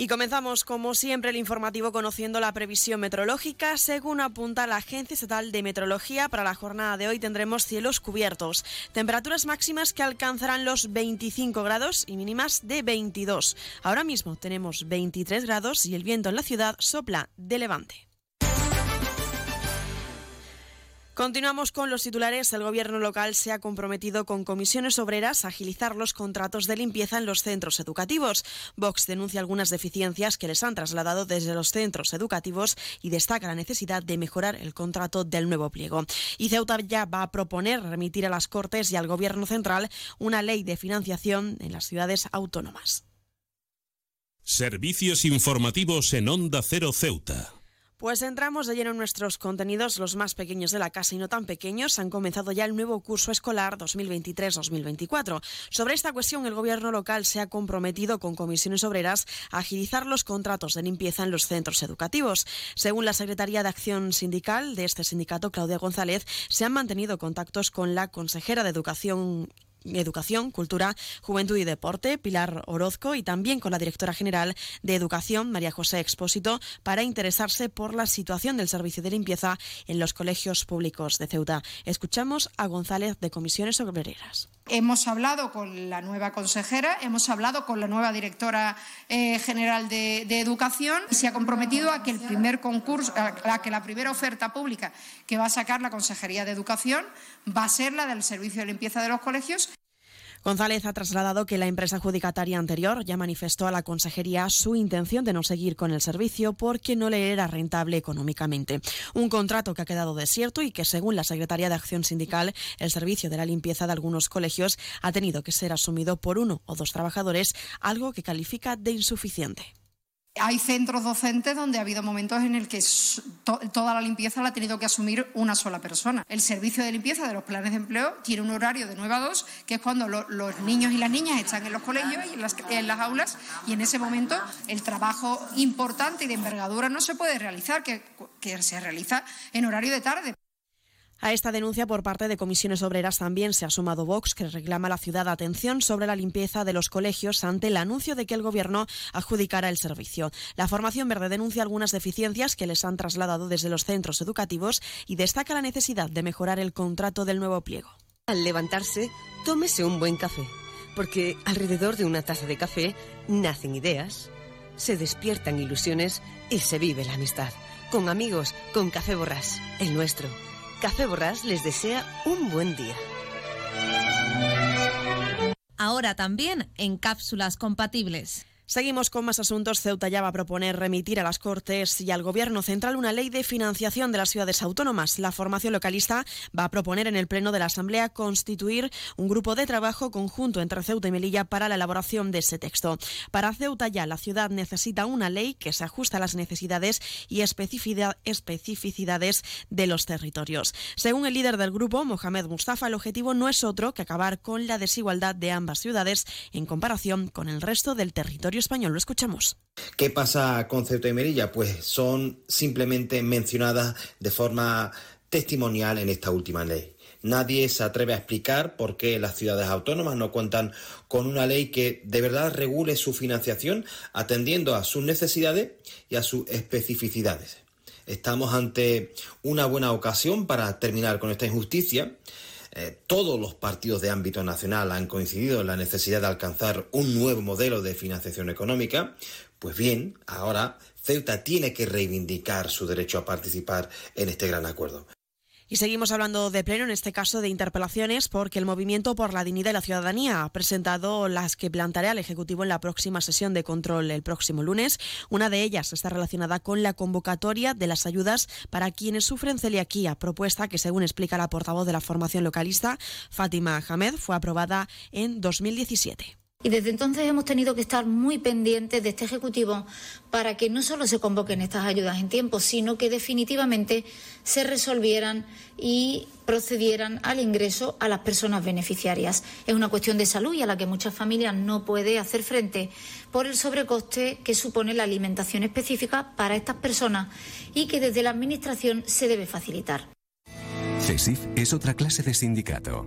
Y comenzamos, como siempre, el informativo conociendo la previsión meteorológica. Según apunta la Agencia Estatal de Meteorología, para la jornada de hoy tendremos cielos cubiertos, temperaturas máximas que alcanzarán los 25 grados y mínimas de 22. Ahora mismo tenemos 23 grados y el viento en la ciudad sopla de levante. Continuamos con los titulares. El gobierno local se ha comprometido con comisiones obreras a agilizar los contratos de limpieza en los centros educativos. Vox denuncia algunas deficiencias que les han trasladado desde los centros educativos y destaca la necesidad de mejorar el contrato del nuevo pliego. Y Ceuta ya va a proponer remitir a las Cortes y al gobierno central una ley de financiación en las ciudades autónomas. Servicios informativos en Onda Cero Ceuta. Pues entramos de lleno en nuestros contenidos. Los más pequeños de la casa y no tan pequeños han comenzado ya el nuevo curso escolar 2023-2024. Sobre esta cuestión, el gobierno local se ha comprometido con comisiones obreras a agilizar los contratos de limpieza en los centros educativos. Según la Secretaría de Acción Sindical de este sindicato, Claudia González, se han mantenido contactos con la consejera de Educación Educación, Cultura, Juventud y Deporte, Pilar Orozco, y también con la directora general de Educación, María José Expósito, para interesarse por la situación del servicio de limpieza en los colegios públicos de Ceuta. Escuchamos a González de Comisiones Obreras. Hemos hablado con la nueva consejera, hemos hablado con la nueva directora eh, general de, de, Educación y se ha comprometido a que el primer concurso, a que la primera oferta pública que va a sacar la Consejería de Educación va a ser la del servicio de limpieza de los colegios González ha trasladado que la empresa adjudicataria anterior ya manifestó a la consejería su intención de no seguir con el servicio porque no le era rentable económicamente. Un contrato que ha quedado desierto y que, según la Secretaría de Acción Sindical, el servicio de la limpieza de algunos colegios ha tenido que ser asumido por uno o dos trabajadores, algo que califica de insuficiente. Hay centros docentes donde ha habido momentos en el que toda la limpieza la ha tenido que asumir una sola persona. El servicio de limpieza de los planes de empleo tiene un horario de 9 a 2, que es cuando los niños y las niñas están en los colegios y en las, en las, aulas, y en ese momento el trabajo importante y de envergadura no se puede realizar, que, que se realiza en horario de tarde. A esta denuncia por parte de comisiones obreras también se ha sumado Vox, que reclama a la ciudad atención sobre la limpieza de los colegios ante el anuncio de que el Gobierno adjudicara el servicio. La formación verde denuncia algunas deficiencias que les han trasladado desde los centros educativos y destaca la necesidad de mejorar el contrato del nuevo pliego. Al levantarse, tómese un buen café, porque alrededor de una taza de café nacen ideas, se despiertan ilusiones y se vive la amistad. Con amigos, con Café Borrás, el nuestro. Café Borrás les desea un buen día. Ahora también en cápsulas compatibles. Seguimos con más asuntos. Ceuta ya va a proponer remitir a las Cortes y al Gobierno Central una ley de financiación de las ciudades autónomas. La formación localista va a proponer en el Pleno de la Asamblea constituir un grupo de trabajo conjunto entre Ceuta y Melilla para la elaboración de ese texto. Para Ceuta ya la ciudad necesita una ley que se ajuste a las necesidades y especificidades de los territorios. Según el líder del grupo, Mohamed Mustafa, el objetivo no es otro que acabar con la desigualdad de ambas ciudades en comparación con el resto del territorio español. Lo escuchamos. ¿Qué pasa con Ceuta y Melilla? Pues son simplemente mencionadas de forma testimonial en esta última ley. Nadie se atreve a explicar por qué las ciudades autónomas no cuentan con una ley que de verdad regule su financiación atendiendo a sus necesidades y a sus especificidades. Estamos ante una buena ocasión para terminar con esta injusticia eh, todos los partidos de ámbito nacional han coincidido en la necesidad de alcanzar un nuevo modelo de financiación económica, pues bien, ahora Ceuta tiene que reivindicar su derecho a participar en este gran acuerdo. Y seguimos hablando de pleno, en este caso de interpelaciones, porque el Movimiento por la Dignidad y la Ciudadanía ha presentado las que planteará al Ejecutivo en la próxima sesión de control el próximo lunes. Una de ellas está relacionada con la convocatoria de las ayudas para quienes sufren celiaquía, propuesta que, según explica la portavoz de la formación localista, Fátima Hamed, fue aprobada en 2017. Y desde entonces hemos tenido que estar muy pendientes de este Ejecutivo para que no solo se convoquen estas ayudas en tiempo, sino que definitivamente se resolvieran y procedieran al ingreso a las personas beneficiarias. Es una cuestión de salud y a la que muchas familias no pueden hacer frente por el sobrecoste que supone la alimentación específica para estas personas y que desde la Administración se debe facilitar. CESIF es otra clase de sindicato.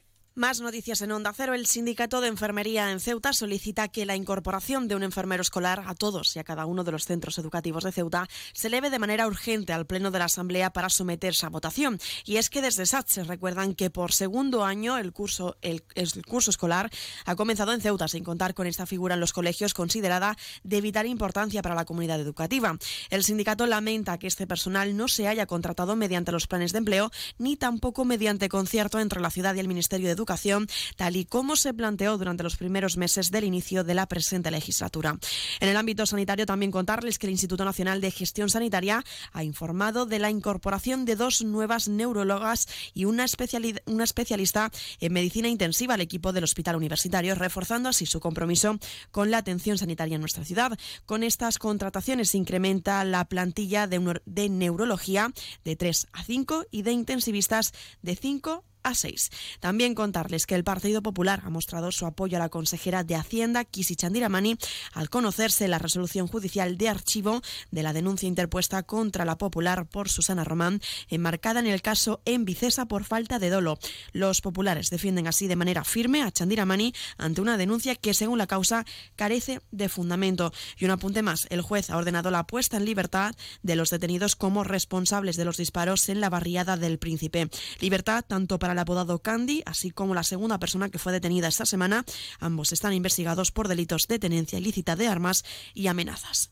Más noticias en Onda Cero. El Sindicato de Enfermería en Ceuta solicita que la incorporación de un enfermero escolar a todos y a cada uno de los centros educativos de Ceuta se eleve de manera urgente al Pleno de la Asamblea para someterse a votación. Y es que desde SAT recuerdan que por segundo año el curso, el, el curso escolar ha comenzado en Ceuta sin contar con esta figura en los colegios considerada de vital importancia para la comunidad educativa. El sindicato lamenta que este personal no se haya contratado mediante los planes de empleo ni tampoco mediante concierto entre la ciudad y el Ministerio de Educación, tal y como se planteó durante los primeros meses del inicio de la presente legislatura. En el ámbito sanitario también contarles que el Instituto Nacional de Gestión Sanitaria ha informado de la incorporación de dos nuevas neurólogas y una, especialista en medicina intensiva al equipo del Hospital Universitario, reforzando así su compromiso con la atención sanitaria en nuestra ciudad. Con estas contrataciones se incrementa la plantilla de, de neurología de 3 a 5 y de intensivistas de 5 a 6. También contarles que el Partido Popular ha mostrado su apoyo a la consejera de Hacienda, Kisi Chandiramani, al conocerse la resolución judicial de archivo de la denuncia interpuesta contra la Popular por Susana Román, enmarcada en el caso en Vicesa por falta de dolo. Los populares defienden así de manera firme a Chandiramani ante una denuncia que, según la causa, carece de fundamento. Y un apunte más, el juez ha ordenado la puesta en libertad de los detenidos como responsables de los disparos en la barriada del Príncipe. Libertad tanto para el apodado Candy, así como la segunda persona que fue detenida esta semana. Ambos están investigados por delitos de tenencia ilícita de armas y amenazas.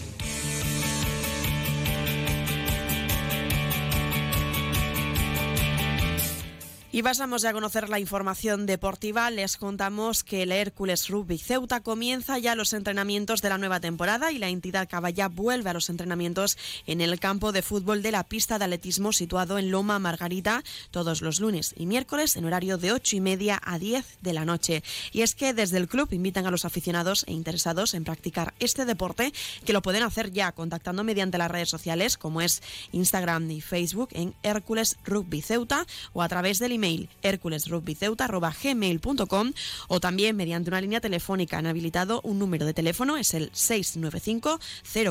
Y pasamos ya a conocer la información deportiva. Les contamos que el Hércules Rugby Ceuta comienza ya los entrenamientos de la nueva temporada y la entidad caballa vuelve a los entrenamientos en el campo de fútbol de la pista de atletismo situado en Loma Margarita todos los lunes y miércoles en horario de 8 y media a 10 de la noche. Y es que desde el club invitan a los aficionados e interesados en practicar este deporte que lo pueden hacer ya contactando mediante las redes sociales como es Instagram y Facebook en Hércules Rugby Ceuta o a través del email herculesrugbyceuta.gmail.com o también mediante una línea telefónica. Han habilitado un número de teléfono, es el 695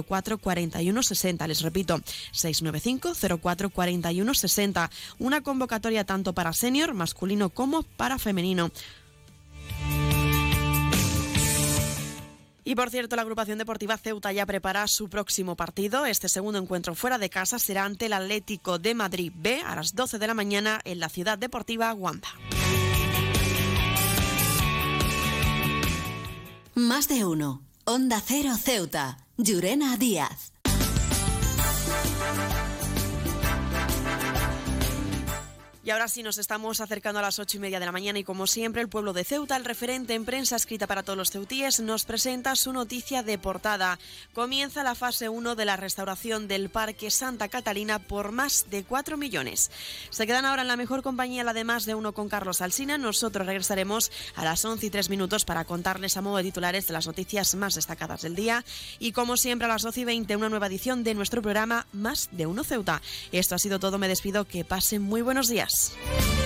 04 41 60. Les repito, 695 04 41 60. Una convocatoria tanto para senior, masculino como para femenino. Y por cierto, la agrupación deportiva Ceuta ya prepara su próximo partido. Este segundo encuentro fuera de casa será ante el Atlético de Madrid B a las 12 de la mañana en la ciudad deportiva Wanda. Más de uno. Onda Cero Ceuta. Llurena Díaz. Y ahora sí nos estamos acercando a las ocho y media de la mañana y como siempre el pueblo de Ceuta, el referente en prensa escrita para todos los ceutíes, nos presenta su noticia de portada. Comienza la fase 1 de la restauración del Parque Santa Catalina por más de 4 millones. Se quedan ahora en la mejor compañía, la de más de uno con Carlos Alsina. Nosotros regresaremos a las 11 y 3 minutos para contarles a modo de titulares de las noticias más destacadas del día. Y como siempre a las 12 y 20 una nueva edición de nuestro programa Más de uno Ceuta. Esto ha sido todo, me despido, que pasen muy buenos días. Goiás.